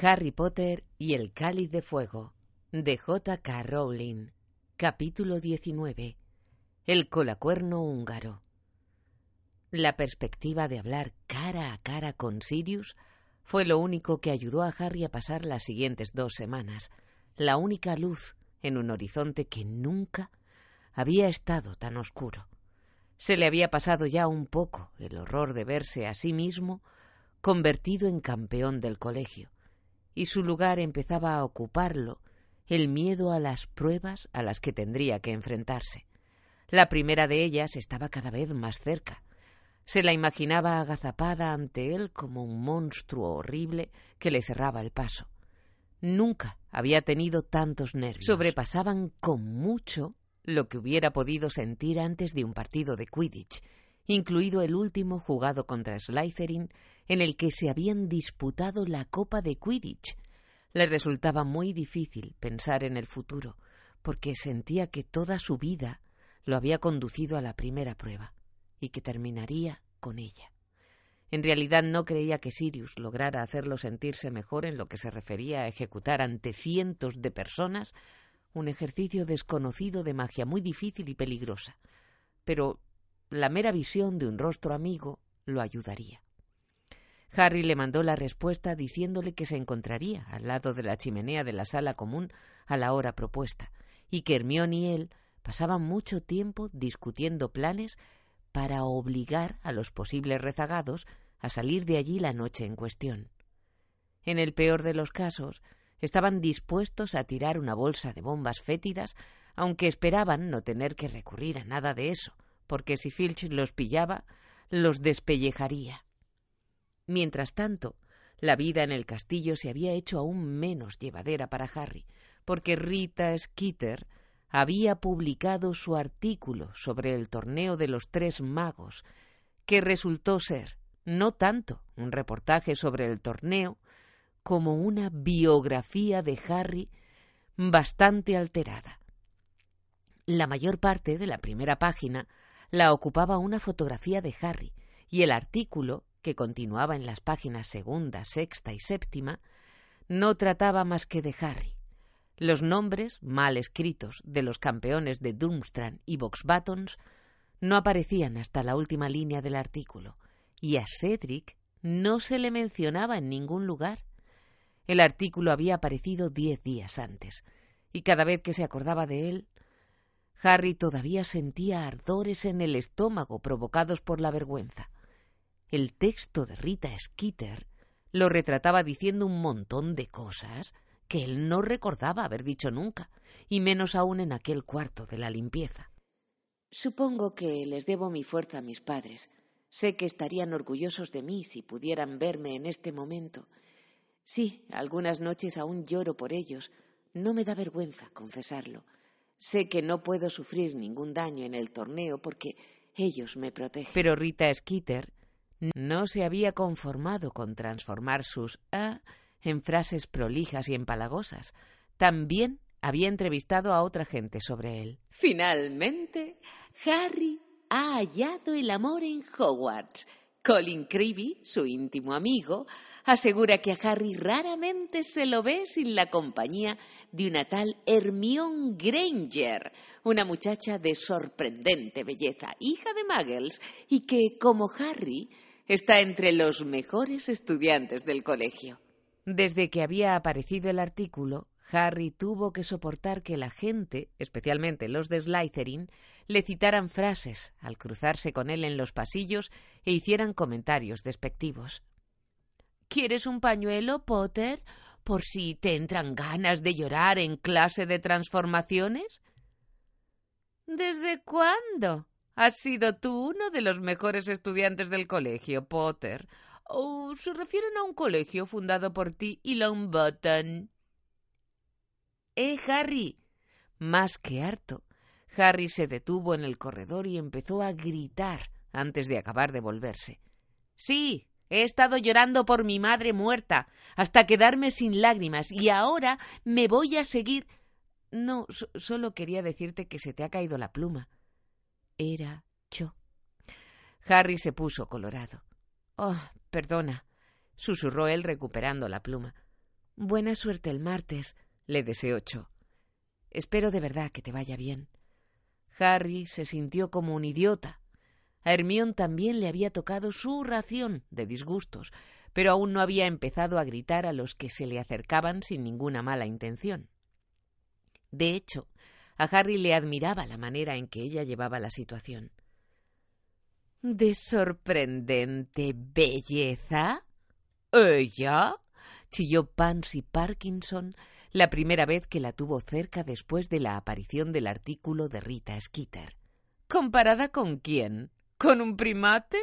Harry Potter y el Cáliz de Fuego de J.K. Rowling Capítulo 19 El colacuerno húngaro La perspectiva de hablar cara a cara con Sirius fue lo único que ayudó a Harry a pasar las siguientes dos semanas, la única luz en un horizonte que nunca había estado tan oscuro. Se le había pasado ya un poco el horror de verse a sí mismo convertido en campeón del colegio y su lugar empezaba a ocuparlo el miedo a las pruebas a las que tendría que enfrentarse. La primera de ellas estaba cada vez más cerca. Se la imaginaba agazapada ante él como un monstruo horrible que le cerraba el paso. Nunca había tenido tantos nervios. Sobrepasaban con mucho lo que hubiera podido sentir antes de un partido de Quidditch, incluido el último jugado contra Slytherin en el que se habían disputado la Copa de Quidditch. Le resultaba muy difícil pensar en el futuro, porque sentía que toda su vida lo había conducido a la primera prueba, y que terminaría con ella. En realidad no creía que Sirius lograra hacerlo sentirse mejor en lo que se refería a ejecutar ante cientos de personas un ejercicio desconocido de magia muy difícil y peligrosa. Pero la mera visión de un rostro amigo lo ayudaría. Harry le mandó la respuesta diciéndole que se encontraría al lado de la chimenea de la sala común a la hora propuesta, y que Hermione y él pasaban mucho tiempo discutiendo planes para obligar a los posibles rezagados a salir de allí la noche en cuestión. En el peor de los casos, estaban dispuestos a tirar una bolsa de bombas fétidas, aunque esperaban no tener que recurrir a nada de eso, porque si Filch los pillaba, los despellejaría. Mientras tanto, la vida en el castillo se había hecho aún menos llevadera para Harry, porque Rita Skeeter había publicado su artículo sobre el torneo de los tres magos, que resultó ser no tanto un reportaje sobre el torneo, como una biografía de Harry bastante alterada. La mayor parte de la primera página la ocupaba una fotografía de Harry, y el artículo que continuaba en las páginas segunda, sexta y séptima, no trataba más que de Harry. Los nombres, mal escritos, de los campeones de Durmstrang y Boxbatons no aparecían hasta la última línea del artículo, y a Cedric no se le mencionaba en ningún lugar. El artículo había aparecido diez días antes, y cada vez que se acordaba de él, Harry todavía sentía ardores en el estómago provocados por la vergüenza. El texto de Rita Skeeter lo retrataba diciendo un montón de cosas que él no recordaba haber dicho nunca, y menos aún en aquel cuarto de la limpieza. Supongo que les debo mi fuerza a mis padres. Sé que estarían orgullosos de mí si pudieran verme en este momento. Sí, algunas noches aún lloro por ellos. No me da vergüenza confesarlo. Sé que no puedo sufrir ningún daño en el torneo porque ellos me protegen. Pero Rita Skeeter no se había conformado con transformar sus A en frases prolijas y empalagosas. También había entrevistado a otra gente sobre él. Finalmente, Harry ha hallado el amor en Hogwarts. Colin Creevy, su íntimo amigo, asegura que a Harry raramente se lo ve sin la compañía de una tal Hermione Granger, una muchacha de sorprendente belleza, hija de Muggles, y que, como Harry, Está entre los mejores estudiantes del colegio. Desde que había aparecido el artículo, Harry tuvo que soportar que la gente, especialmente los de Slytherin, le citaran frases al cruzarse con él en los pasillos e hicieran comentarios despectivos. ¿Quieres un pañuelo, Potter, por si te entran ganas de llorar en clase de transformaciones? ¿Desde cuándo? Has sido tú uno de los mejores estudiantes del colegio, Potter. ¿O se refieren a un colegio fundado por ti y Button? ¡Eh, Harry! Más que harto, Harry se detuvo en el corredor y empezó a gritar antes de acabar de volverse. Sí, he estado llorando por mi madre muerta hasta quedarme sin lágrimas y ahora me voy a seguir. No, solo quería decirte que se te ha caído la pluma. Era yo. Harry se puso colorado. Oh, perdona, susurró él recuperando la pluma. Buena suerte el martes, le deseó Cho. Espero de verdad que te vaya bien. Harry se sintió como un idiota. A Hermión también le había tocado su ración de disgustos, pero aún no había empezado a gritar a los que se le acercaban sin ninguna mala intención. De hecho, a Harry le admiraba la manera en que ella llevaba la situación. ¿De sorprendente belleza? ¿Ella? chilló Pansy Parkinson la primera vez que la tuvo cerca después de la aparición del artículo de Rita Skeeter. ¿Comparada con quién? ¿Con un primate?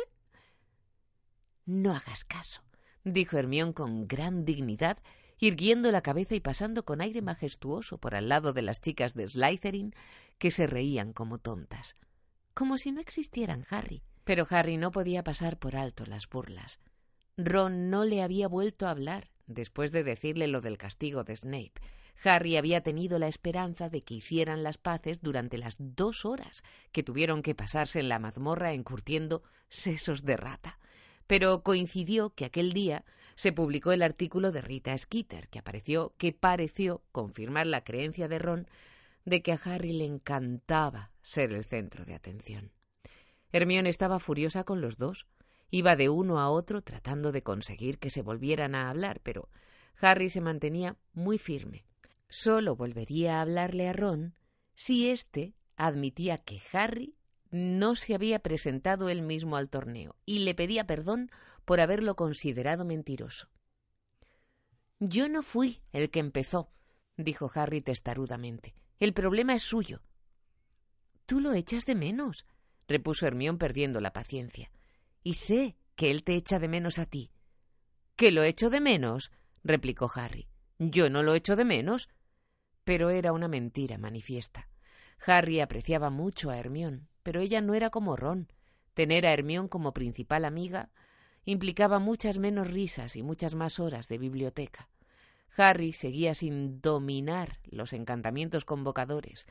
No hagas caso, dijo Hermión con gran dignidad, irguiendo la cabeza y pasando con aire majestuoso por al lado de las chicas de Slytherin, que se reían como tontas, como si no existieran Harry. Pero Harry no podía pasar por alto las burlas. Ron no le había vuelto a hablar después de decirle lo del castigo de Snape. Harry había tenido la esperanza de que hicieran las paces durante las dos horas que tuvieron que pasarse en la mazmorra encurtiendo sesos de rata. Pero coincidió que aquel día se publicó el artículo de Rita Skeeter, que apareció, que pareció confirmar la creencia de Ron de que a Harry le encantaba ser el centro de atención. Hermione estaba furiosa con los dos. Iba de uno a otro tratando de conseguir que se volvieran a hablar, pero Harry se mantenía muy firme. Solo volvería a hablarle a Ron si éste admitía que Harry no se había presentado él mismo al torneo y le pedía perdón por haberlo considerado mentiroso. Yo no fui el que empezó, dijo Harry testarudamente. El problema es suyo. Tú lo echas de menos, repuso Hermión perdiendo la paciencia. Y sé que él te echa de menos a ti. ¿Que lo echo de menos? replicó Harry. Yo no lo echo de menos. Pero era una mentira manifiesta. Harry apreciaba mucho a Hermión, pero ella no era como Ron. Tener a Hermión como principal amiga implicaba muchas menos risas y muchas más horas de biblioteca. Harry seguía sin dominar los encantamientos convocadores,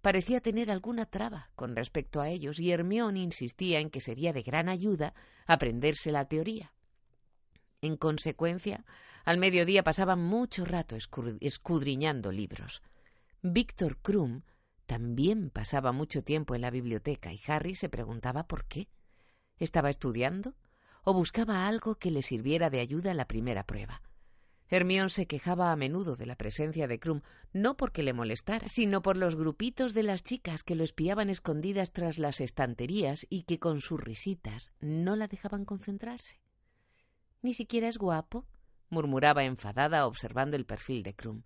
parecía tener alguna traba con respecto a ellos y Hermión insistía en que sería de gran ayuda aprenderse la teoría. En consecuencia, al mediodía pasaba mucho rato escudriñando libros. Víctor Krum también pasaba mucho tiempo en la biblioteca y Harry se preguntaba por qué. ¿Estaba estudiando? ¿O buscaba algo que le sirviera de ayuda a la primera prueba? Hermión se quejaba a menudo de la presencia de Krum, no porque le molestara, sino por los grupitos de las chicas que lo espiaban escondidas tras las estanterías y que con sus risitas no la dejaban concentrarse. Ni siquiera es guapo, murmuraba enfadada observando el perfil de Krum.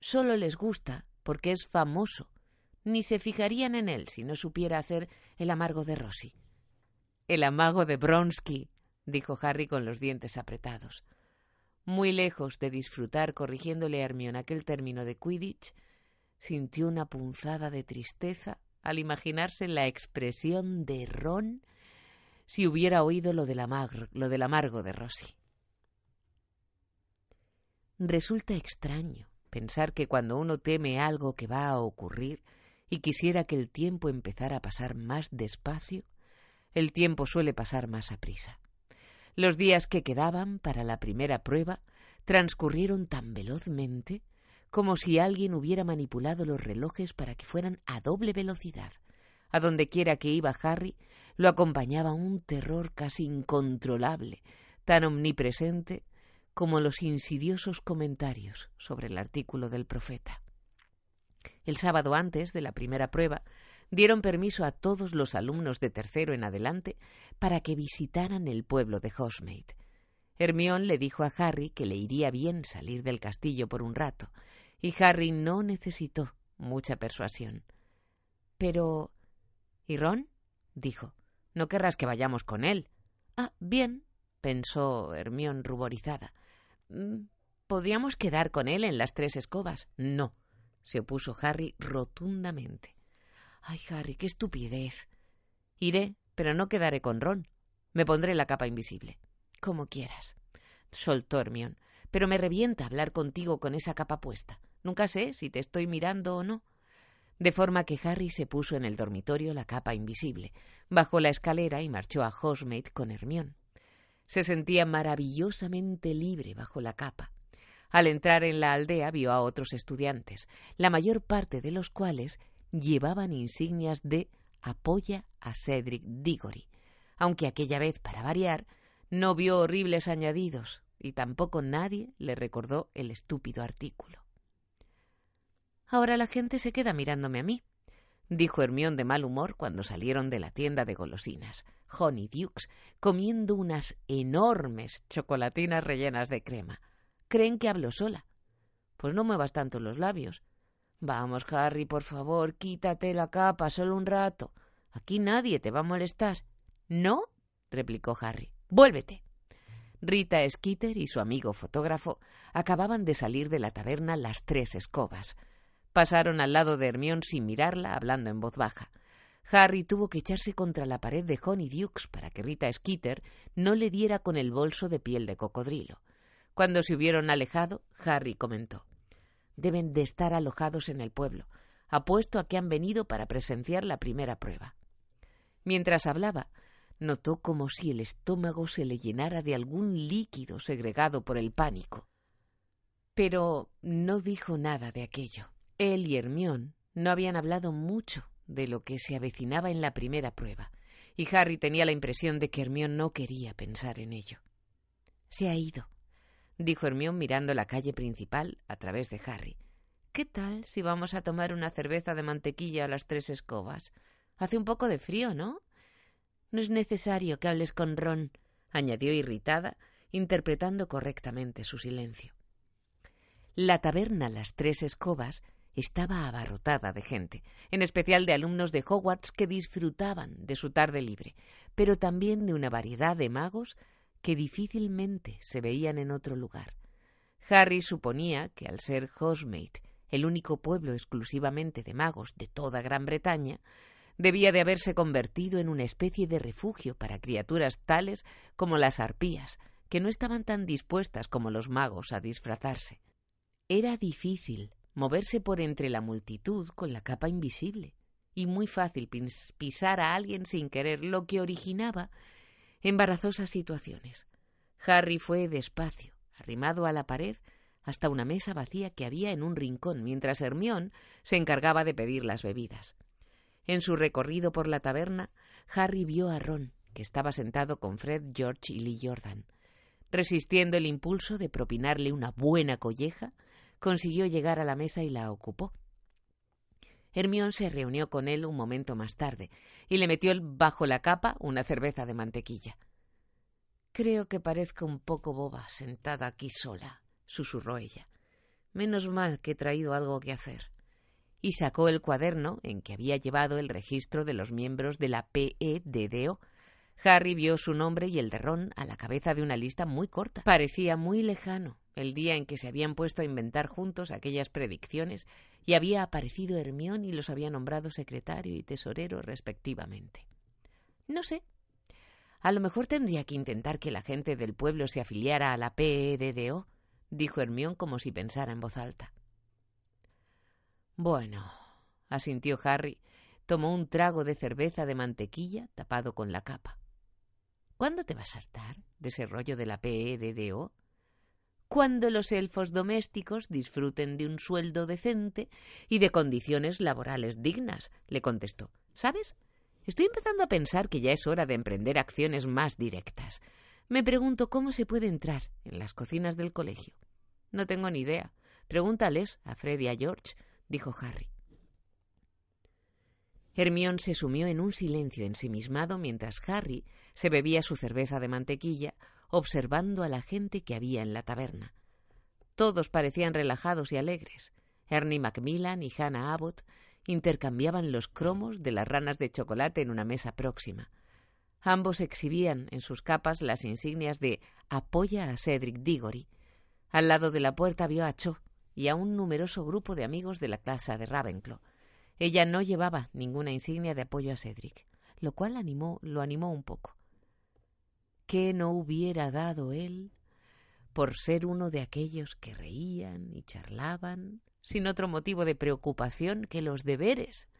Solo les gusta porque es famoso. Ni se fijarían en él si no supiera hacer el amargo de Rosy. El amago de Bronsky, dijo Harry con los dientes apretados. Muy lejos de disfrutar corrigiéndole a Hermione aquel término de Quidditch, sintió una punzada de tristeza al imaginarse la expresión de Ron si hubiera oído lo del, lo del amargo de Rosy. Resulta extraño pensar que cuando uno teme algo que va a ocurrir y quisiera que el tiempo empezara a pasar más despacio, el tiempo suele pasar más a prisa. Los días que quedaban para la primera prueba transcurrieron tan velozmente como si alguien hubiera manipulado los relojes para que fueran a doble velocidad. A donde quiera que iba Harry, lo acompañaba un terror casi incontrolable, tan omnipresente como los insidiosos comentarios sobre el artículo del profeta. El sábado antes de la primera prueba, dieron permiso a todos los alumnos de tercero en adelante para que visitaran el pueblo de Hogsmeade. Hermión le dijo a Harry que le iría bien salir del castillo por un rato, y Harry no necesitó mucha persuasión. Pero. ¿Y Ron? dijo. No querrás que vayamos con él. Ah, bien, pensó Hermión ruborizada. Mm, ¿Podríamos quedar con él en las tres escobas? No, se opuso Harry rotundamente. Ay, Harry, qué estupidez. Iré, pero no quedaré con Ron. Me pondré la capa invisible. Como quieras. Soltó Hermión. Pero me revienta hablar contigo con esa capa puesta. Nunca sé si te estoy mirando o no. De forma que Harry se puso en el dormitorio la capa invisible, bajó la escalera y marchó a Hogsmeade con Hermión. Se sentía maravillosamente libre bajo la capa. Al entrar en la aldea vio a otros estudiantes, la mayor parte de los cuales llevaban insignias de apoya a Cedric Diggory, aunque aquella vez, para variar, no vio horribles añadidos y tampoco nadie le recordó el estúpido artículo. Ahora la gente se queda mirándome a mí, dijo Hermión de mal humor cuando salieron de la tienda de golosinas, Honey Dukes, comiendo unas enormes chocolatinas rellenas de crema. Creen que hablo sola. Pues no muevas tanto los labios. Vamos, Harry, por favor, quítate la capa solo un rato. Aquí nadie te va a molestar. ¿No? replicó Harry. Vuélvete. Rita Skeeter y su amigo fotógrafo acababan de salir de la taberna Las Tres Escobas. Pasaron al lado de Hermión sin mirarla, hablando en voz baja. Harry tuvo que echarse contra la pared de Honey Dukes para que Rita Skeeter no le diera con el bolso de piel de cocodrilo. Cuando se hubieron alejado, Harry comentó Deben de estar alojados en el pueblo. Apuesto a que han venido para presenciar la primera prueba. Mientras hablaba, notó como si el estómago se le llenara de algún líquido segregado por el pánico. Pero no dijo nada de aquello. Él y Hermión no habían hablado mucho de lo que se avecinaba en la primera prueba, y Harry tenía la impresión de que Hermión no quería pensar en ello. Se ha ido, dijo Hermión mirando la calle principal a través de Harry. ¿Qué tal si vamos a tomar una cerveza de mantequilla a las tres escobas? Hace un poco de frío, ¿no? No es necesario que hables con Ron, añadió irritada, interpretando correctamente su silencio. La taberna Las Tres Escobas estaba abarrotada de gente, en especial de alumnos de Hogwarts que disfrutaban de su tarde libre, pero también de una variedad de magos que difícilmente se veían en otro lugar. Harry suponía que al ser Hogsmeade el único pueblo exclusivamente de magos de toda Gran Bretaña, debía de haberse convertido en una especie de refugio para criaturas tales como las arpías, que no estaban tan dispuestas como los magos a disfrazarse. Era difícil moverse por entre la multitud con la capa invisible, y muy fácil pisar a alguien sin querer, lo que originaba embarazosas situaciones. Harry fue despacio, arrimado a la pared, hasta una mesa vacía que había en un rincón, mientras Hermión se encargaba de pedir las bebidas. En su recorrido por la taberna, Harry vio a Ron, que estaba sentado con Fred, George y Lee Jordan. Resistiendo el impulso de propinarle una buena colleja, consiguió llegar a la mesa y la ocupó. Hermión se reunió con él un momento más tarde y le metió bajo la capa una cerveza de mantequilla. Creo que parezco un poco boba sentada aquí sola, susurró ella. Menos mal que he traído algo que hacer. Y sacó el cuaderno en que había llevado el registro de los miembros de la PEDDO. Harry vio su nombre y el de Ron a la cabeza de una lista muy corta. Parecía muy lejano el día en que se habían puesto a inventar juntos aquellas predicciones y había aparecido Hermión y los había nombrado secretario y tesorero respectivamente. No sé. A lo mejor tendría que intentar que la gente del pueblo se afiliara a la PEDDO, dijo Hermión como si pensara en voz alta. Bueno, asintió Harry, tomó un trago de cerveza de mantequilla tapado con la capa. ¿Cuándo te vas a hartar de ese rollo de la PEDDO? Cuando los elfos domésticos disfruten de un sueldo decente y de condiciones laborales dignas, le contestó. ¿Sabes? Estoy empezando a pensar que ya es hora de emprender acciones más directas. Me pregunto cómo se puede entrar en las cocinas del colegio. No tengo ni idea. Pregúntales a Fred y a George, dijo Harry. Hermión se sumió en un silencio ensimismado mientras Harry se bebía su cerveza de mantequilla observando a la gente que había en la taberna. Todos parecían relajados y alegres. Ernie Macmillan y Hannah Abbott intercambiaban los cromos de las ranas de chocolate en una mesa próxima. Ambos exhibían en sus capas las insignias de Apoya a Cedric Diggory. Al lado de la puerta vio a Cho y a un numeroso grupo de amigos de la clase de Ravenclaw. Ella no llevaba ninguna insignia de apoyo a Cedric, lo cual animó, lo animó un poco. ¿Qué no hubiera dado él por ser uno de aquellos que reían y charlaban sin otro motivo de preocupación que los deberes?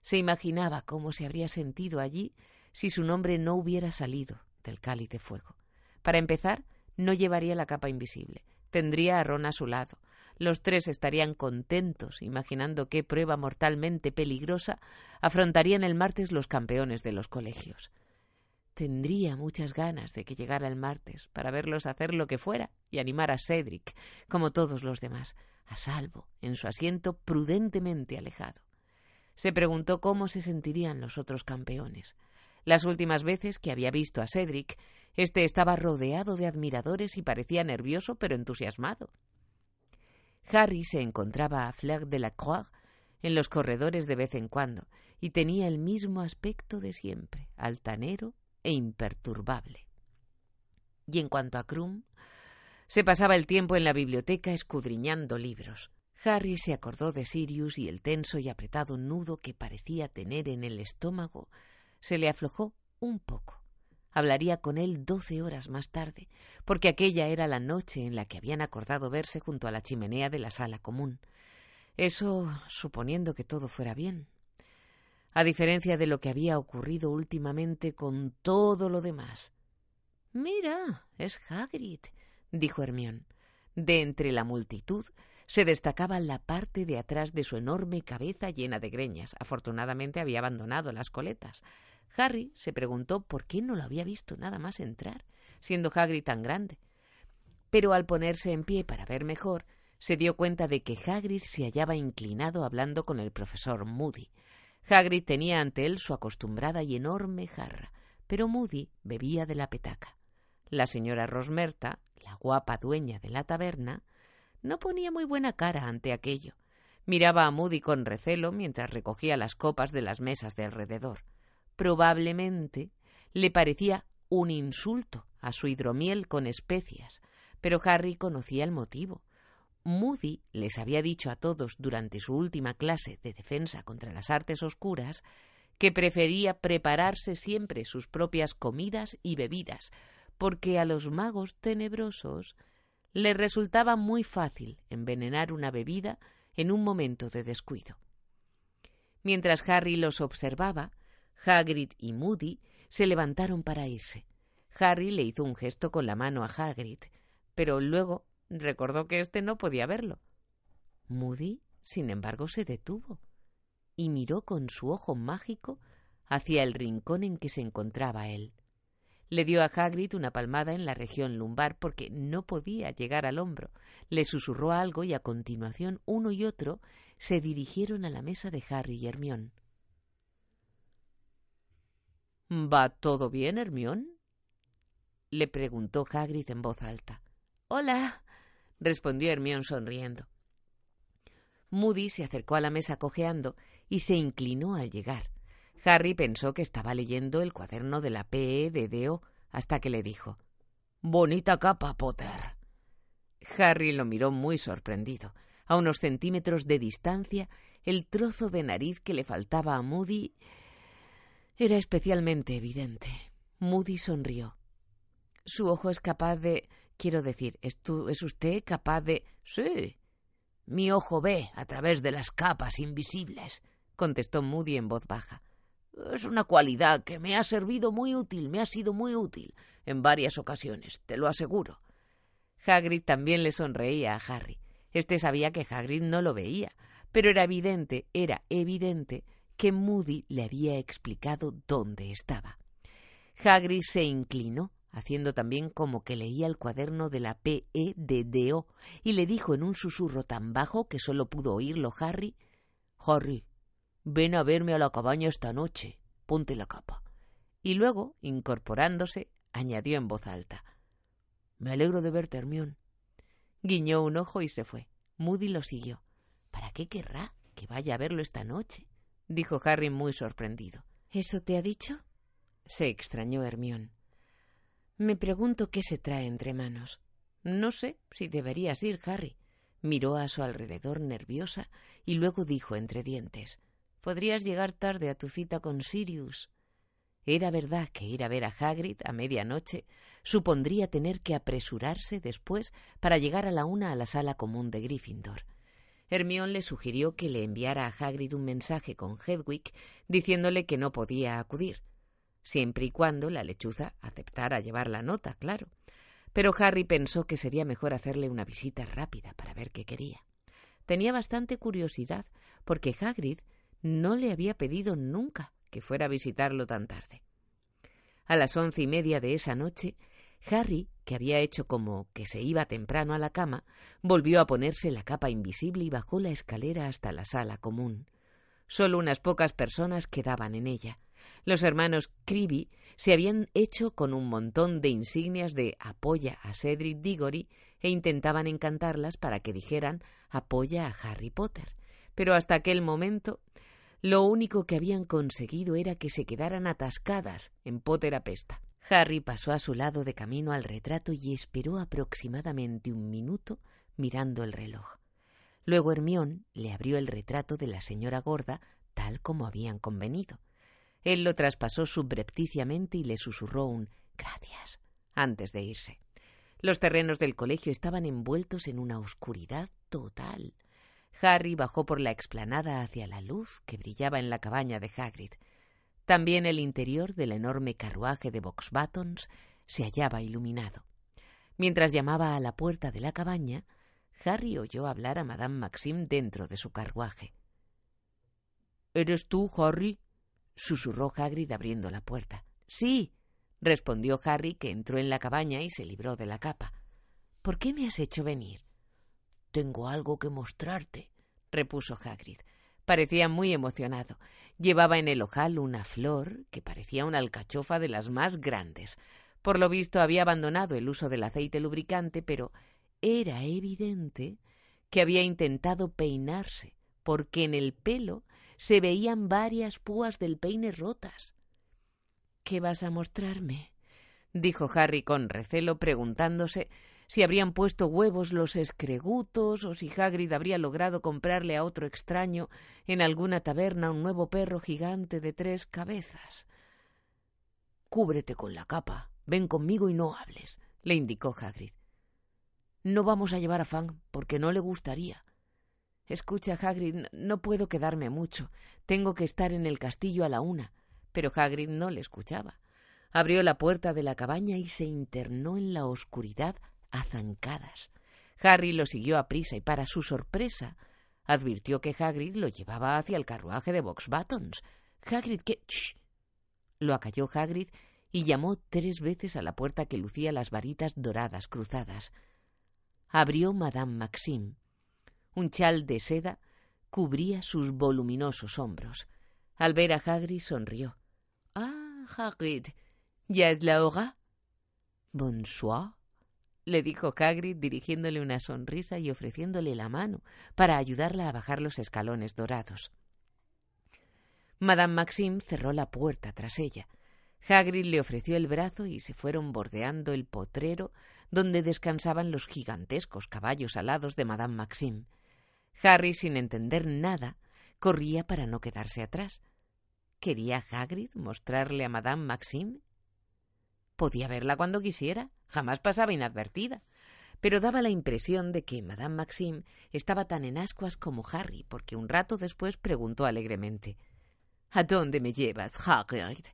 Se imaginaba cómo se habría sentido allí si su nombre no hubiera salido del cáliz de fuego. Para empezar, no llevaría la capa invisible. Tendría a Ron a su lado. Los tres estarían contentos, imaginando qué prueba mortalmente peligrosa afrontarían el martes los campeones de los colegios. Tendría muchas ganas de que llegara el martes para verlos hacer lo que fuera y animar a Cedric, como todos los demás, a salvo, en su asiento prudentemente alejado. Se preguntó cómo se sentirían los otros campeones. Las últimas veces que había visto a Cedric, éste estaba rodeado de admiradores y parecía nervioso pero entusiasmado. Harry se encontraba a Fleur de la Croix en los corredores de vez en cuando y tenía el mismo aspecto de siempre, altanero e imperturbable. Y en cuanto a Krum, se pasaba el tiempo en la biblioteca escudriñando libros. Harry se acordó de Sirius y el tenso y apretado nudo que parecía tener en el estómago se le aflojó un poco. Hablaría con él doce horas más tarde, porque aquella era la noche en la que habían acordado verse junto a la chimenea de la sala común. Eso suponiendo que todo fuera bien. A diferencia de lo que había ocurrido últimamente con todo lo demás. Mira, es Hagrid, dijo Hermión. De entre la multitud se destacaba la parte de atrás de su enorme cabeza llena de greñas. Afortunadamente había abandonado las coletas. Harry se preguntó por qué no lo había visto nada más entrar, siendo Hagrid tan grande. Pero al ponerse en pie para ver mejor, se dio cuenta de que Hagrid se hallaba inclinado hablando con el profesor Moody. Hagrid tenía ante él su acostumbrada y enorme jarra, pero Moody bebía de la petaca. La señora Rosmerta, la guapa dueña de la taberna, no ponía muy buena cara ante aquello. Miraba a Moody con recelo mientras recogía las copas de las mesas de alrededor probablemente le parecía un insulto a su hidromiel con especias, pero Harry conocía el motivo. Moody les había dicho a todos durante su última clase de defensa contra las artes oscuras que prefería prepararse siempre sus propias comidas y bebidas, porque a los magos tenebrosos les resultaba muy fácil envenenar una bebida en un momento de descuido. Mientras Harry los observaba, Hagrid y Moody se levantaron para irse. Harry le hizo un gesto con la mano a Hagrid, pero luego recordó que éste no podía verlo. Moody, sin embargo, se detuvo y miró con su ojo mágico hacia el rincón en que se encontraba él. Le dio a Hagrid una palmada en la región lumbar porque no podía llegar al hombro. Le susurró algo y a continuación uno y otro se dirigieron a la mesa de Harry y Hermión. ¿Va todo bien, Hermión? le preguntó Hagrid en voz alta. Hola, respondió Hermión sonriendo. Moody se acercó a la mesa cojeando y se inclinó al llegar. Harry pensó que estaba leyendo el cuaderno de la PE de Deo hasta que le dijo Bonita capa, Potter. Harry lo miró muy sorprendido. A unos centímetros de distancia, el trozo de nariz que le faltaba a Moody era especialmente evidente. Moody sonrió. Su ojo es capaz de. Quiero decir, ¿es, ¿es usted capaz de. Sí. Mi ojo ve a través de las capas invisibles, contestó Moody en voz baja. Es una cualidad que me ha servido muy útil, me ha sido muy útil en varias ocasiones, te lo aseguro. Hagrid también le sonreía a Harry. Este sabía que Hagrid no lo veía, pero era evidente, era evidente que Moody le había explicado dónde estaba. Hagrid se inclinó, haciendo también como que leía el cuaderno de la P.E.D.D.O. y le dijo en un susurro tan bajo que solo pudo oírlo Harry Harry, ven a verme a la cabaña esta noche. Ponte la capa. Y luego, incorporándose, añadió en voz alta Me alegro de verte, Hermión. Guiñó un ojo y se fue. Moody lo siguió. ¿Para qué querrá que vaya a verlo esta noche? dijo Harry muy sorprendido. ¿Eso te ha dicho? se extrañó Hermión. Me pregunto qué se trae entre manos. No sé si deberías ir, Harry. Miró a su alrededor nerviosa y luego dijo entre dientes Podrías llegar tarde a tu cita con Sirius. Era verdad que ir a ver a Hagrid a medianoche supondría tener que apresurarse después para llegar a la una a la sala común de Gryffindor. Hermión le sugirió que le enviara a Hagrid un mensaje con Hedwig diciéndole que no podía acudir, siempre y cuando la lechuza aceptara llevar la nota, claro. Pero Harry pensó que sería mejor hacerle una visita rápida para ver qué quería. Tenía bastante curiosidad, porque Hagrid no le había pedido nunca que fuera a visitarlo tan tarde. A las once y media de esa noche, Harry, que había hecho como que se iba temprano a la cama, volvió a ponerse la capa invisible y bajó la escalera hasta la sala común. Solo unas pocas personas quedaban en ella. Los hermanos Creevy se habían hecho con un montón de insignias de apoya a Cedric Diggory e intentaban encantarlas para que dijeran apoya a Harry Potter. Pero hasta aquel momento lo único que habían conseguido era que se quedaran atascadas en Potter apesta. Harry pasó a su lado de camino al retrato y esperó aproximadamente un minuto mirando el reloj. Luego Hermión le abrió el retrato de la señora gorda tal como habían convenido. Él lo traspasó subrepticiamente y le susurró un gracias antes de irse. Los terrenos del colegio estaban envueltos en una oscuridad total. Harry bajó por la explanada hacia la luz que brillaba en la cabaña de Hagrid. También el interior del enorme carruaje de Boxbatons se hallaba iluminado. Mientras llamaba a la puerta de la cabaña, Harry oyó hablar a Madame Maxim dentro de su carruaje. ¿Eres tú, Harry? Susurró Hagrid abriendo la puerta. Sí, respondió Harry, que entró en la cabaña y se libró de la capa. ¿Por qué me has hecho venir? Tengo algo que mostrarte, repuso Hagrid. Parecía muy emocionado. Llevaba en el ojal una flor que parecía una alcachofa de las más grandes. Por lo visto había abandonado el uso del aceite lubricante, pero era evidente que había intentado peinarse, porque en el pelo se veían varias púas del peine rotas. ¿Qué vas a mostrarme? dijo Harry con recelo, preguntándose si habrían puesto huevos los escregutos o si Hagrid habría logrado comprarle a otro extraño en alguna taberna un nuevo perro gigante de tres cabezas. Cúbrete con la capa. Ven conmigo y no hables, le indicó Hagrid. No vamos a llevar a Fang porque no le gustaría. Escucha, Hagrid, no puedo quedarme mucho. Tengo que estar en el castillo a la una. Pero Hagrid no le escuchaba. Abrió la puerta de la cabaña y se internó en la oscuridad a zancadas. Harry lo siguió a prisa y para su sorpresa advirtió que Hagrid lo llevaba hacia el carruaje de Box Buttons. Hagrid que... ¡Shh! Lo acalló Hagrid y llamó tres veces a la puerta que lucía las varitas doradas cruzadas. Abrió Madame Maxime. Un chal de seda cubría sus voluminosos hombros. Al ver a Hagrid sonrió. Ah, Hagrid, ¿ya es la hora? Bonsoir, le dijo Hagrid dirigiéndole una sonrisa y ofreciéndole la mano para ayudarla a bajar los escalones dorados. Madame Maxime cerró la puerta tras ella. Hagrid le ofreció el brazo y se fueron bordeando el potrero donde descansaban los gigantescos caballos alados de Madame Maxime. Harry, sin entender nada, corría para no quedarse atrás. ¿Quería Hagrid mostrarle a Madame Maxime? Podía verla cuando quisiera, jamás pasaba inadvertida. Pero daba la impresión de que Madame Maxime estaba tan en ascuas como Harry, porque un rato después preguntó alegremente ¿A dónde me llevas, Hagrid?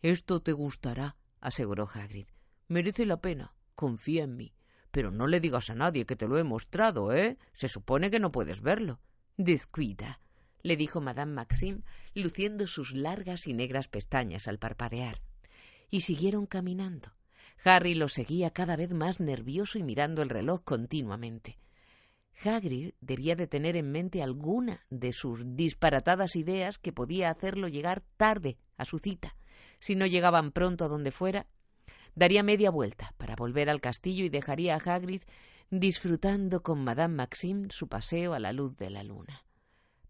Esto te gustará, aseguró Hagrid. Merece la pena. Confía en mí. Pero no le digas a nadie que te lo he mostrado, ¿eh? Se supone que no puedes verlo. Descuida, le dijo Madame Maxime, luciendo sus largas y negras pestañas al parpadear. Y siguieron caminando. Harry lo seguía cada vez más nervioso y mirando el reloj continuamente. Hagrid debía de tener en mente alguna de sus disparatadas ideas que podía hacerlo llegar tarde a su cita. Si no llegaban pronto a donde fuera, daría media vuelta para volver al castillo y dejaría a Hagrid disfrutando con Madame Maxime su paseo a la luz de la luna.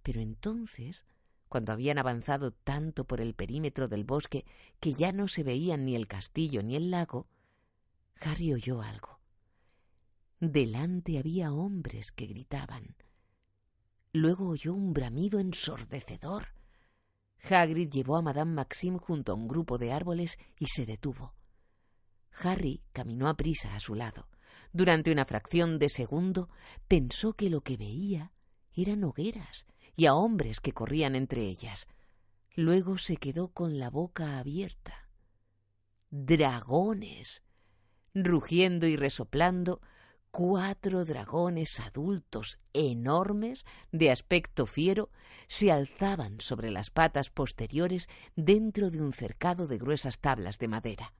Pero entonces, cuando habían avanzado tanto por el perímetro del bosque que ya no se veían ni el castillo ni el lago, Harry oyó algo. Delante había hombres que gritaban. Luego oyó un bramido ensordecedor. Hagrid llevó a Madame Maxime junto a un grupo de árboles y se detuvo. Harry caminó a prisa a su lado. Durante una fracción de segundo pensó que lo que veía eran hogueras y a hombres que corrían entre ellas. Luego se quedó con la boca abierta. Dragones. Rugiendo y resoplando, cuatro dragones adultos enormes, de aspecto fiero, se alzaban sobre las patas posteriores dentro de un cercado de gruesas tablas de madera.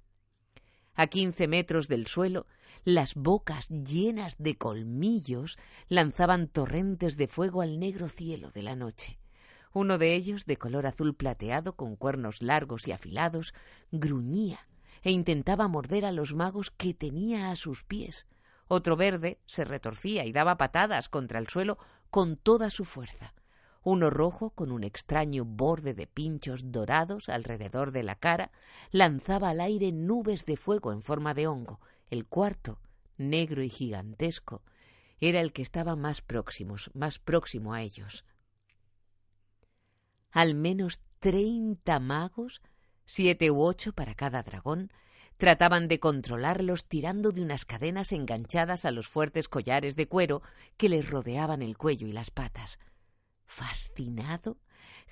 A quince metros del suelo, las bocas llenas de colmillos lanzaban torrentes de fuego al negro cielo de la noche. Uno de ellos, de color azul plateado, con cuernos largos y afilados, gruñía e intentaba morder a los magos que tenía a sus pies. Otro verde se retorcía y daba patadas contra el suelo con toda su fuerza uno rojo con un extraño borde de pinchos dorados alrededor de la cara, lanzaba al aire nubes de fuego en forma de hongo. El cuarto, negro y gigantesco, era el que estaba más próximos, más próximo a ellos. Al menos treinta magos, siete u ocho para cada dragón, trataban de controlarlos tirando de unas cadenas enganchadas a los fuertes collares de cuero que les rodeaban el cuello y las patas. Fascinado,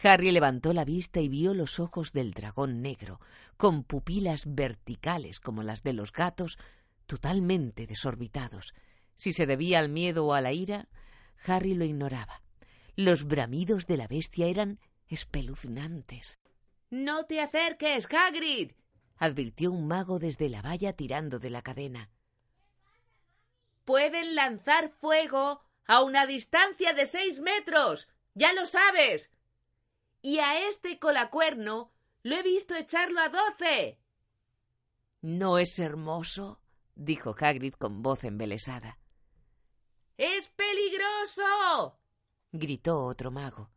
Harry levantó la vista y vio los ojos del dragón negro, con pupilas verticales como las de los gatos, totalmente desorbitados. Si se debía al miedo o a la ira, Harry lo ignoraba. Los bramidos de la bestia eran espeluznantes. No te acerques, Hagrid, advirtió un mago desde la valla tirando de la cadena. Pueden lanzar fuego a una distancia de seis metros, ya lo sabes. Y a este colacuerno lo he visto echarlo a doce. ¿No es hermoso? dijo Hagrid con voz embelesada. ¡Es peligroso! gritó otro mago.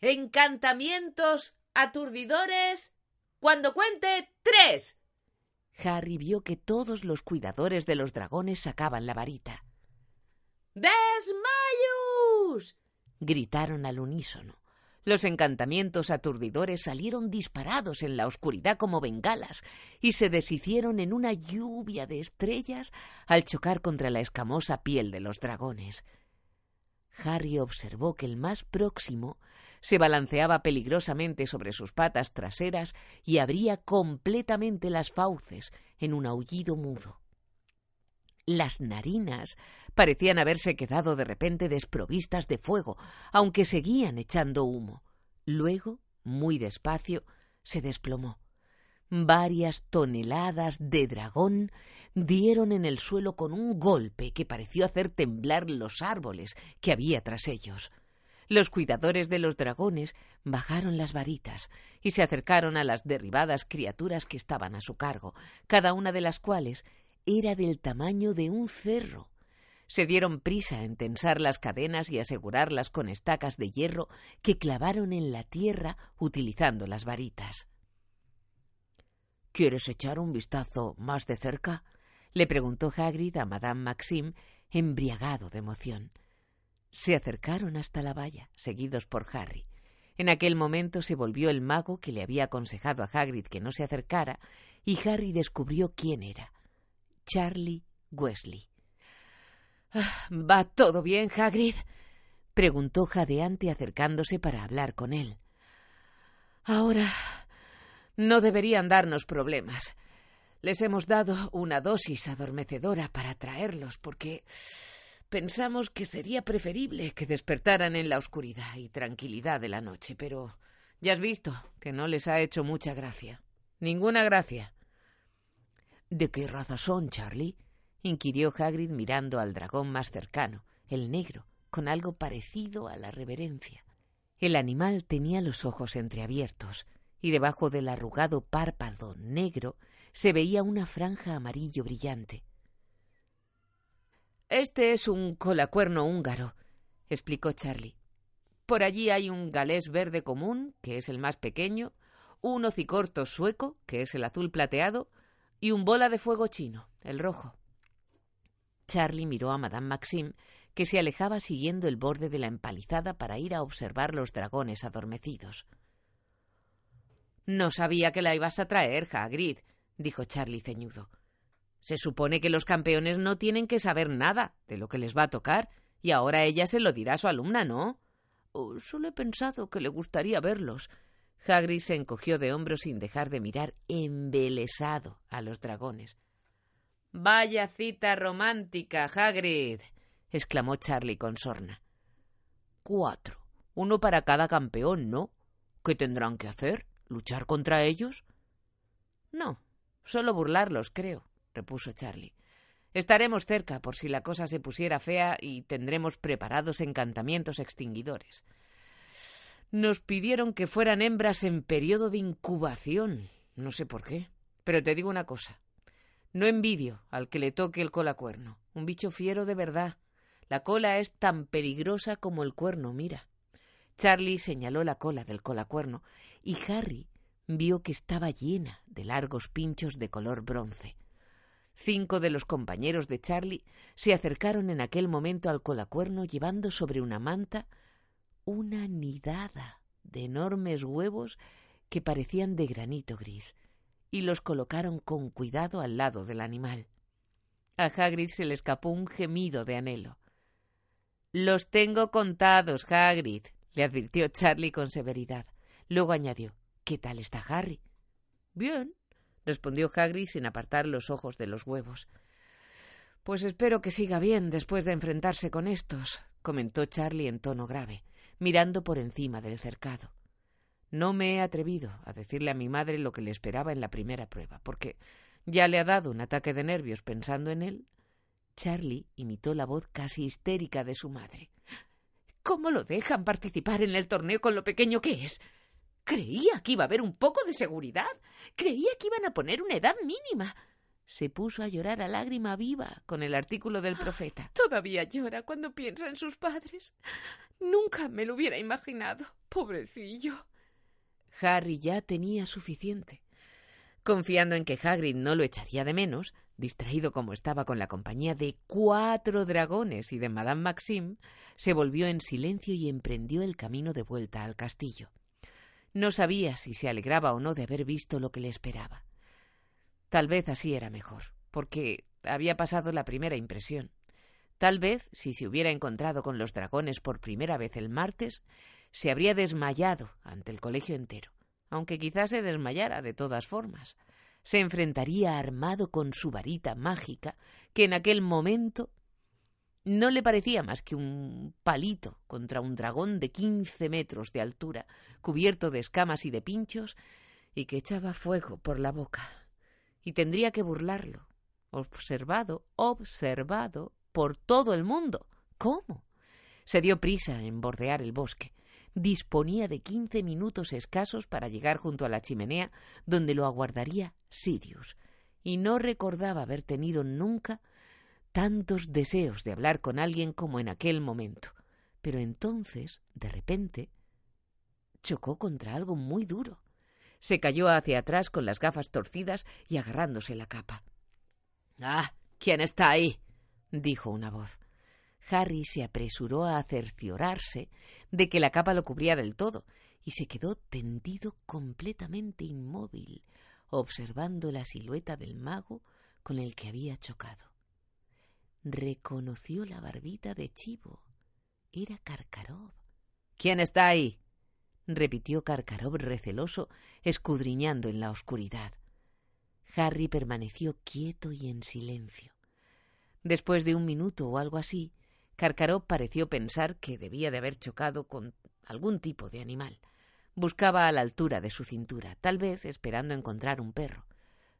Encantamientos aturdidores cuando cuente tres. Harry vio que todos los cuidadores de los dragones sacaban la varita. ¡Desmayos! Gritaron al unísono. Los encantamientos aturdidores salieron disparados en la oscuridad como bengalas y se deshicieron en una lluvia de estrellas al chocar contra la escamosa piel de los dragones. Harry observó que el más próximo se balanceaba peligrosamente sobre sus patas traseras y abría completamente las fauces en un aullido mudo. Las narinas parecían haberse quedado de repente desprovistas de fuego, aunque seguían echando humo. Luego, muy despacio, se desplomó. Varias toneladas de dragón dieron en el suelo con un golpe que pareció hacer temblar los árboles que había tras ellos. Los cuidadores de los dragones bajaron las varitas y se acercaron a las derribadas criaturas que estaban a su cargo, cada una de las cuales era del tamaño de un cerro. Se dieron prisa en tensar las cadenas y asegurarlas con estacas de hierro que clavaron en la tierra utilizando las varitas. ¿Quieres echar un vistazo más de cerca? le preguntó Hagrid a Madame Maxime, embriagado de emoción. Se acercaron hasta la valla, seguidos por Harry. En aquel momento se volvió el mago que le había aconsejado a Hagrid que no se acercara, y Harry descubrió quién era. Charlie Wesley. Ah, ¿Va todo bien, Hagrid? preguntó jadeante acercándose para hablar con él. Ahora no deberían darnos problemas. Les hemos dado una dosis adormecedora para traerlos porque pensamos que sería preferible que despertaran en la oscuridad y tranquilidad de la noche, pero ya has visto que no les ha hecho mucha gracia. Ninguna gracia. ¿De qué raza son, Charlie? Inquirió Hagrid mirando al dragón más cercano, el negro, con algo parecido a la reverencia. El animal tenía los ojos entreabiertos, y debajo del arrugado párpado negro se veía una franja amarillo brillante. Este es un colacuerno húngaro, explicó Charlie. Por allí hay un galés verde común, que es el más pequeño, un hocicorto sueco, que es el azul plateado, y un bola de fuego chino, el rojo. Charlie miró a Madame Maxime, que se alejaba siguiendo el borde de la empalizada para ir a observar los dragones adormecidos. No sabía que la ibas a traer, Hagrid, dijo Charlie ceñudo. Se supone que los campeones no tienen que saber nada de lo que les va a tocar, y ahora ella se lo dirá a su alumna, ¿no? Oh, solo he pensado que le gustaría verlos. Hagrid se encogió de hombros sin dejar de mirar embelesado a los dragones. Vaya cita romántica, Hagrid, exclamó Charlie con sorna. Cuatro. Uno para cada campeón, ¿no? ¿Qué tendrán que hacer? ¿Luchar contra ellos? No, solo burlarlos, creo, repuso Charlie. Estaremos cerca por si la cosa se pusiera fea y tendremos preparados encantamientos extinguidores. Nos pidieron que fueran hembras en periodo de incubación. No sé por qué. Pero te digo una cosa. No envidio al que le toque el colacuerno. Un bicho fiero de verdad. La cola es tan peligrosa como el cuerno, mira. Charlie señaló la cola del colacuerno y Harry vio que estaba llena de largos pinchos de color bronce. Cinco de los compañeros de Charlie se acercaron en aquel momento al colacuerno llevando sobre una manta una nidada de enormes huevos que parecían de granito gris, y los colocaron con cuidado al lado del animal. A Hagrid se le escapó un gemido de anhelo. Los tengo contados, Hagrid, le advirtió Charlie con severidad. Luego añadió ¿Qué tal está Harry? Bien, respondió Hagrid sin apartar los ojos de los huevos. Pues espero que siga bien después de enfrentarse con estos, comentó Charlie en tono grave, mirando por encima del cercado. No me he atrevido a decirle a mi madre lo que le esperaba en la primera prueba, porque ya le ha dado un ataque de nervios pensando en él. Charlie imitó la voz casi histérica de su madre. ¿Cómo lo dejan participar en el torneo con lo pequeño que es? Creía que iba a haber un poco de seguridad. Creía que iban a poner una edad mínima. Se puso a llorar a lágrima viva con el artículo del profeta. Todavía llora cuando piensa en sus padres. Nunca me lo hubiera imaginado. Pobrecillo. Harry ya tenía suficiente. Confiando en que Hagrid no lo echaría de menos, distraído como estaba con la compañía de cuatro dragones y de Madame Maxime, se volvió en silencio y emprendió el camino de vuelta al castillo. No sabía si se alegraba o no de haber visto lo que le esperaba. Tal vez así era mejor, porque había pasado la primera impresión. Tal vez, si se hubiera encontrado con los dragones por primera vez el martes, se habría desmayado ante el colegio entero, aunque quizás se desmayara de todas formas. Se enfrentaría armado con su varita mágica, que en aquel momento no le parecía más que un palito contra un dragón de quince metros de altura, cubierto de escamas y de pinchos, y que echaba fuego por la boca. Y tendría que burlarlo, observado, observado por todo el mundo. ¿Cómo? Se dio prisa en bordear el bosque. Disponía de quince minutos escasos para llegar junto a la chimenea donde lo aguardaría Sirius, y no recordaba haber tenido nunca tantos deseos de hablar con alguien como en aquel momento. Pero entonces, de repente, chocó contra algo muy duro. Se cayó hacia atrás con las gafas torcidas y agarrándose la capa. Ah, ¿quién está ahí? dijo una voz. Harry se apresuró a cerciorarse de que la capa lo cubría del todo y se quedó tendido completamente inmóvil, observando la silueta del mago con el que había chocado reconoció la barbita de chivo. Era Karkarov. ¿Quién está ahí? repitió Karkarov receloso, escudriñando en la oscuridad. Harry permaneció quieto y en silencio. Después de un minuto o algo así, Karkarov pareció pensar que debía de haber chocado con algún tipo de animal. Buscaba a la altura de su cintura, tal vez esperando encontrar un perro.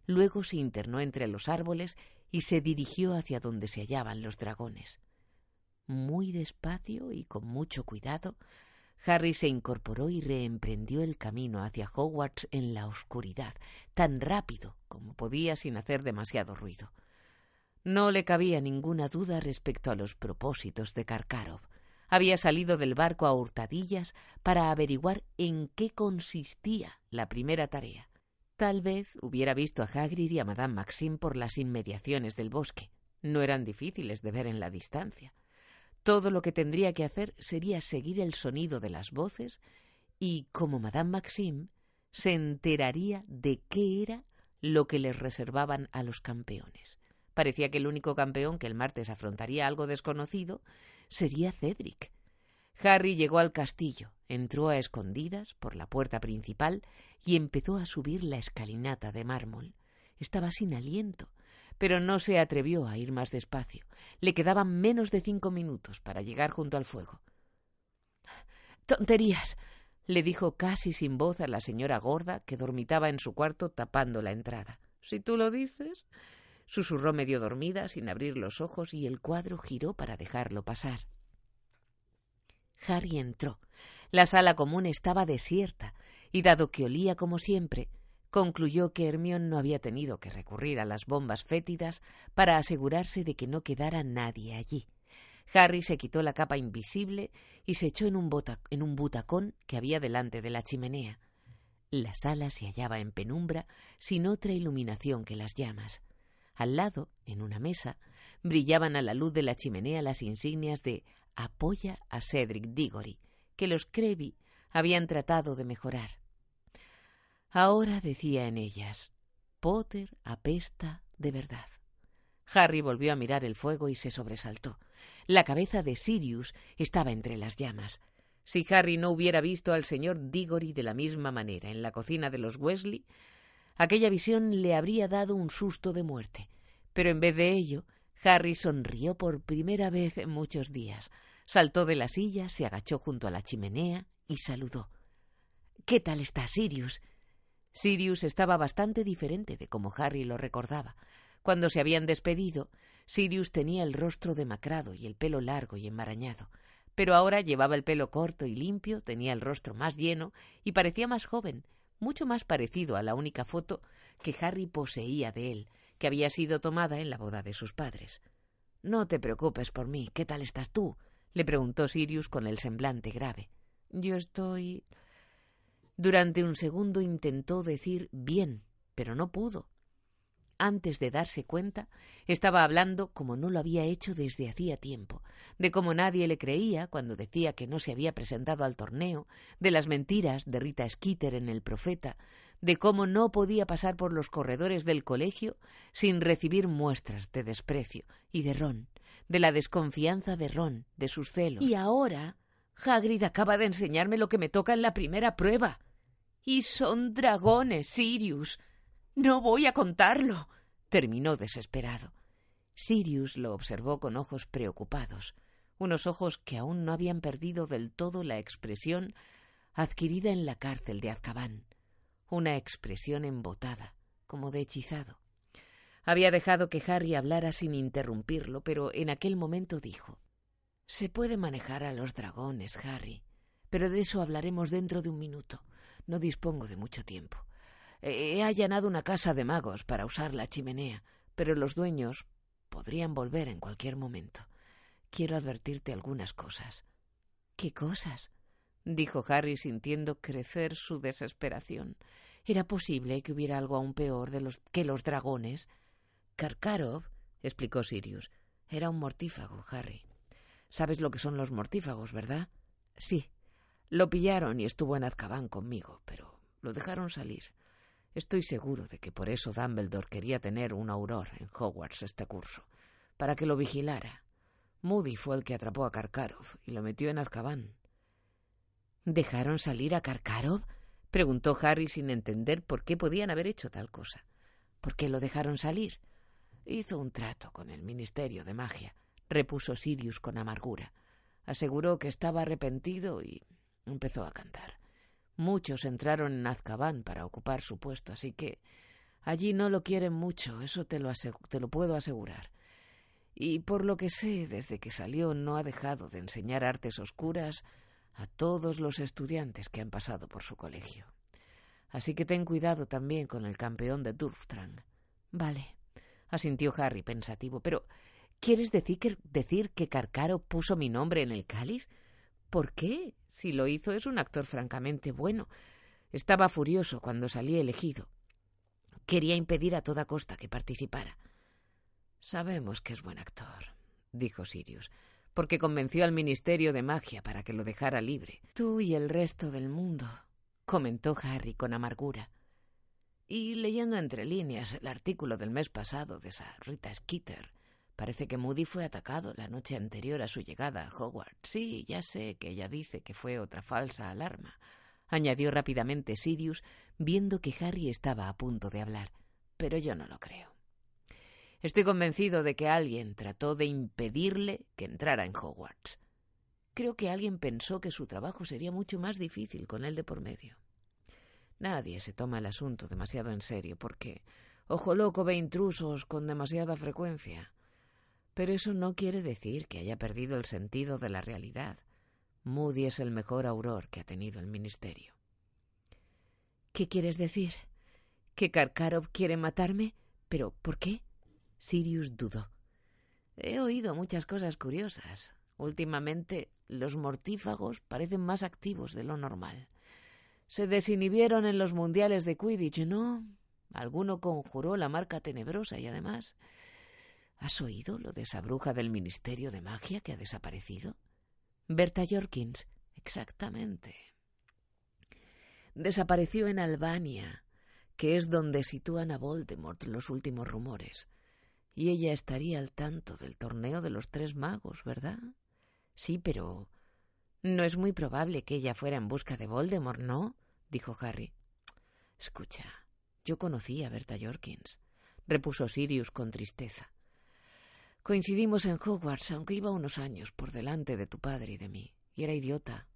Luego se internó entre los árboles y se dirigió hacia donde se hallaban los dragones. Muy despacio y con mucho cuidado, Harry se incorporó y reemprendió el camino hacia Hogwarts en la oscuridad, tan rápido como podía sin hacer demasiado ruido. No le cabía ninguna duda respecto a los propósitos de Karkarov. había salido del barco a hurtadillas para averiguar en qué consistía la primera tarea. Tal vez hubiera visto a Hagrid y a Madame Maxime por las inmediaciones del bosque. No eran difíciles de ver en la distancia. Todo lo que tendría que hacer sería seguir el sonido de las voces y, como Madame Maxime, se enteraría de qué era lo que les reservaban a los campeones. Parecía que el único campeón que el martes afrontaría algo desconocido sería Cedric. Harry llegó al castillo, entró a escondidas por la puerta principal y empezó a subir la escalinata de mármol. Estaba sin aliento, pero no se atrevió a ir más despacio. Le quedaban menos de cinco minutos para llegar junto al fuego. Tonterías, le dijo casi sin voz a la señora gorda que dormitaba en su cuarto tapando la entrada. Si tú lo dices. Susurró medio dormida sin abrir los ojos y el cuadro giró para dejarlo pasar. Harry entró. La sala común estaba desierta y dado que olía como siempre, concluyó que Hermión no había tenido que recurrir a las bombas fétidas para asegurarse de que no quedara nadie allí. Harry se quitó la capa invisible y se echó en un, en un butacón que había delante de la chimenea. La sala se hallaba en penumbra, sin otra iluminación que las llamas. Al lado, en una mesa, brillaban a la luz de la chimenea las insignias de Apoya a Cedric Diggory, que los Creevy habían tratado de mejorar. Ahora decía en ellas Potter apesta de verdad. Harry volvió a mirar el fuego y se sobresaltó. La cabeza de Sirius estaba entre las llamas. Si Harry no hubiera visto al señor Diggory de la misma manera en la cocina de los Wesley, aquella visión le habría dado un susto de muerte. Pero en vez de ello, Harry sonrió por primera vez en muchos días. Saltó de la silla, se agachó junto a la chimenea y saludó. ¿Qué tal está Sirius? Sirius estaba bastante diferente de como Harry lo recordaba. Cuando se habían despedido, Sirius tenía el rostro demacrado y el pelo largo y enmarañado, pero ahora llevaba el pelo corto y limpio, tenía el rostro más lleno y parecía más joven, mucho más parecido a la única foto que Harry poseía de él, que había sido tomada en la boda de sus padres. No te preocupes por mí. ¿Qué tal estás tú? le preguntó Sirius con el semblante grave. Yo estoy. Durante un segundo intentó decir bien, pero no pudo antes de darse cuenta, estaba hablando como no lo había hecho desde hacía tiempo, de cómo nadie le creía cuando decía que no se había presentado al torneo, de las mentiras de Rita Skeeter en El Profeta, de cómo no podía pasar por los corredores del colegio sin recibir muestras de desprecio, y de Ron, de la desconfianza de Ron, de sus celos. Y ahora Hagrid acaba de enseñarme lo que me toca en la primera prueba. Y son dragones, Sirius. No voy a contarlo. terminó desesperado. Sirius lo observó con ojos preocupados, unos ojos que aún no habían perdido del todo la expresión adquirida en la cárcel de Azkaban, una expresión embotada, como de hechizado. Había dejado que Harry hablara sin interrumpirlo, pero en aquel momento dijo Se puede manejar a los dragones, Harry, pero de eso hablaremos dentro de un minuto. No dispongo de mucho tiempo. He allanado una casa de magos para usar la chimenea, pero los dueños podrían volver en cualquier momento. Quiero advertirte algunas cosas. ¿Qué cosas? dijo Harry sintiendo crecer su desesperación. ¿Era posible que hubiera algo aún peor de los que los dragones? Karkarov, explicó Sirius, era un mortífago, Harry. Sabes lo que son los mortífagos, ¿verdad? Sí. Lo pillaron y estuvo en Azkaban conmigo, pero lo dejaron salir. Estoy seguro de que por eso Dumbledore quería tener un auror en Hogwarts este curso, para que lo vigilara. Moody fue el que atrapó a Karkarov y lo metió en Azkaban. ¿Dejaron salir a Karkarov? preguntó Harry sin entender por qué podían haber hecho tal cosa. ¿Por qué lo dejaron salir? Hizo un trato con el Ministerio de Magia, repuso Sirius con amargura. Aseguró que estaba arrepentido y empezó a cantar. Muchos entraron en Azkaban para ocupar su puesto, así que allí no lo quieren mucho, eso te lo, te lo puedo asegurar. Y por lo que sé, desde que salió no ha dejado de enseñar artes oscuras a todos los estudiantes que han pasado por su colegio. Así que ten cuidado también con el campeón de Durfstrang. Vale, asintió Harry pensativo, pero ¿Quieres decir que, decir que Carcaro puso mi nombre en el cáliz? ¿Por qué? Si lo hizo es un actor francamente bueno. Estaba furioso cuando salí elegido. Quería impedir a toda costa que participara. Sabemos que es buen actor, dijo Sirius, porque convenció al Ministerio de Magia para que lo dejara libre. Tú y el resto del mundo, comentó Harry con amargura. Y leyendo entre líneas el artículo del mes pasado de esa Rita Skeeter, parece que Moody fue atacado la noche anterior a su llegada a Hogwarts. Sí, ya sé que ella dice que fue otra falsa alarma, añadió rápidamente Sirius, viendo que Harry estaba a punto de hablar. Pero yo no lo creo. Estoy convencido de que alguien trató de impedirle que entrara en Hogwarts. Creo que alguien pensó que su trabajo sería mucho más difícil con él de por medio. Nadie se toma el asunto demasiado en serio porque Ojo Loco ve intrusos con demasiada frecuencia. Pero eso no quiere decir que haya perdido el sentido de la realidad. Moody es el mejor auror que ha tenido el ministerio. ¿Qué quieres decir? ¿Que Karkarov quiere matarme? ¿Pero por qué? Sirius dudó. He oído muchas cosas curiosas. Últimamente los mortífagos parecen más activos de lo normal. Se desinhibieron en los mundiales de Quidditch, ¿no? Alguno conjuró la marca tenebrosa y además... ¿Has oído lo de esa bruja del Ministerio de Magia que ha desaparecido? Berta Jorkins. Exactamente. Desapareció en Albania, que es donde sitúan a Voldemort los últimos rumores. Y ella estaría al tanto del torneo de los tres magos, ¿verdad? Sí, pero no es muy probable que ella fuera en busca de Voldemort, ¿no? dijo Harry. Escucha, yo conocí a Berta Jorkins, repuso Sirius con tristeza. Coincidimos en Hogwarts, aunque iba unos años por delante de tu padre y de mí, y era idiota,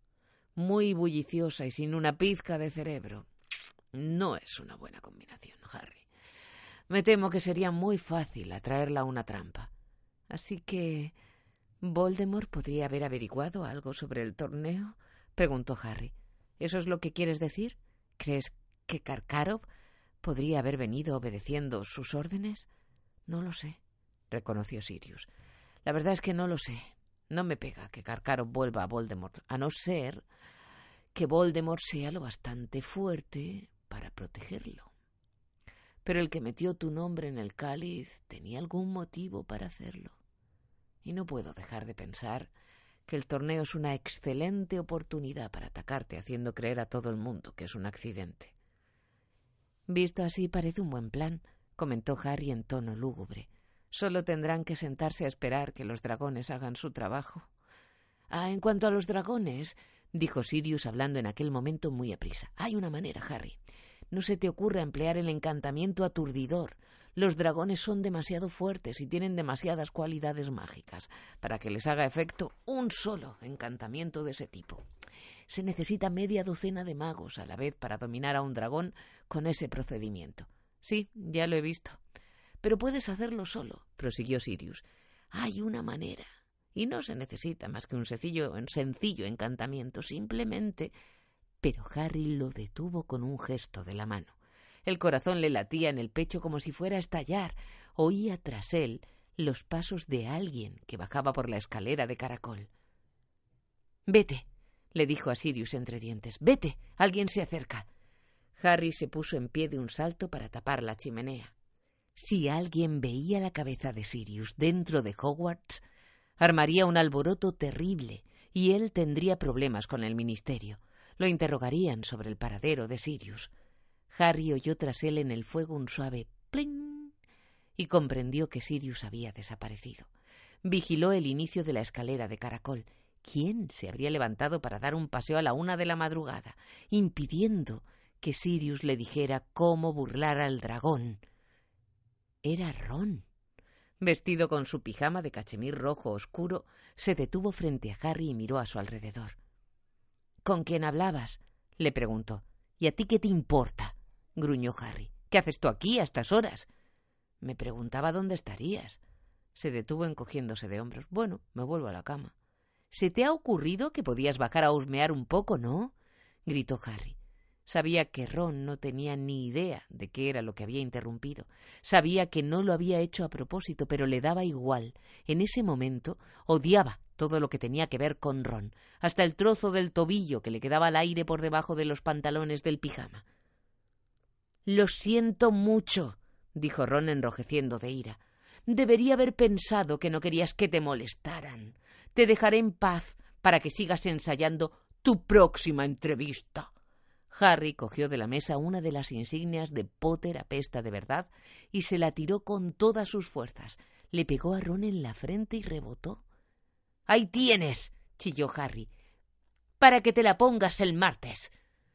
muy bulliciosa y sin una pizca de cerebro. No es una buena combinación, Harry. Me temo que sería muy fácil atraerla a una trampa. Así que ¿Voldemort podría haber averiguado algo sobre el torneo? preguntó Harry. ¿Eso es lo que quieres decir? ¿Crees que Karkarov podría haber venido obedeciendo sus órdenes? No lo sé, reconoció Sirius. La verdad es que no lo sé. No me pega que Karkarov vuelva a Voldemort, a no ser que Voldemort sea lo bastante fuerte para protegerlo. Pero el que metió tu nombre en el cáliz tenía algún motivo para hacerlo y no puedo dejar de pensar que el torneo es una excelente oportunidad para atacarte haciendo creer a todo el mundo que es un accidente. Visto así parece un buen plan, comentó Harry en tono lúgubre. Solo tendrán que sentarse a esperar que los dragones hagan su trabajo. Ah, en cuanto a los dragones, dijo Sirius hablando en aquel momento muy aprisa. Hay una manera, Harry. No se te ocurra emplear el encantamiento aturdidor, los dragones son demasiado fuertes y tienen demasiadas cualidades mágicas para que les haga efecto un solo encantamiento de ese tipo. Se necesita media docena de magos a la vez para dominar a un dragón con ese procedimiento. Sí, ya lo he visto. Pero puedes hacerlo solo, prosiguió Sirius. Hay una manera. Y no se necesita más que un sencillo, sencillo encantamiento, simplemente. Pero Harry lo detuvo con un gesto de la mano. El corazón le latía en el pecho como si fuera a estallar. Oía tras él los pasos de alguien que bajaba por la escalera de caracol. Vete, le dijo a Sirius entre dientes. Vete, alguien se acerca. Harry se puso en pie de un salto para tapar la chimenea. Si alguien veía la cabeza de Sirius dentro de Hogwarts, armaría un alboroto terrible y él tendría problemas con el ministerio. Lo interrogarían sobre el paradero de Sirius. Harry oyó tras él en el fuego un suave pling y comprendió que Sirius había desaparecido. Vigiló el inicio de la escalera de caracol. ¿Quién se habría levantado para dar un paseo a la una de la madrugada, impidiendo que Sirius le dijera cómo burlar al dragón? Era Ron. Vestido con su pijama de cachemir rojo oscuro, se detuvo frente a Harry y miró a su alrededor. ¿Con quién hablabas? le preguntó. ¿Y a ti qué te importa? gruñó Harry. ¿Qué haces tú aquí a estas horas? Me preguntaba dónde estarías. Se detuvo encogiéndose de hombros. Bueno, me vuelvo a la cama. ¿Se te ha ocurrido que podías bajar a husmear un poco, no? gritó Harry. Sabía que Ron no tenía ni idea de qué era lo que había interrumpido. Sabía que no lo había hecho a propósito, pero le daba igual. En ese momento odiaba todo lo que tenía que ver con Ron, hasta el trozo del tobillo que le quedaba al aire por debajo de los pantalones del pijama. Lo siento mucho, dijo Ron enrojeciendo de ira. Debería haber pensado que no querías que te molestaran. Te dejaré en paz para que sigas ensayando tu próxima entrevista. Harry cogió de la mesa una de las insignias de Potter apesta de verdad y se la tiró con todas sus fuerzas. Le pegó a Ron en la frente y rebotó. Ahí tienes, chilló Harry, para que te la pongas el martes.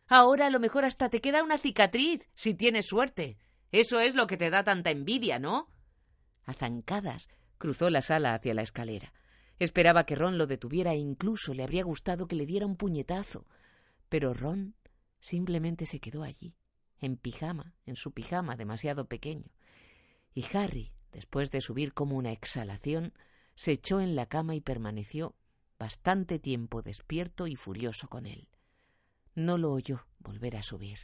Ahora a lo mejor hasta te queda una cicatriz, si tienes suerte. Eso es lo que te da tanta envidia, ¿no? A zancadas cruzó la sala hacia la escalera. Esperaba que Ron lo detuviera e incluso le habría gustado que le diera un puñetazo. Pero Ron Simplemente se quedó allí, en pijama, en su pijama demasiado pequeño. Y Harry, después de subir como una exhalación, se echó en la cama y permaneció bastante tiempo despierto y furioso con él. No lo oyó volver a subir.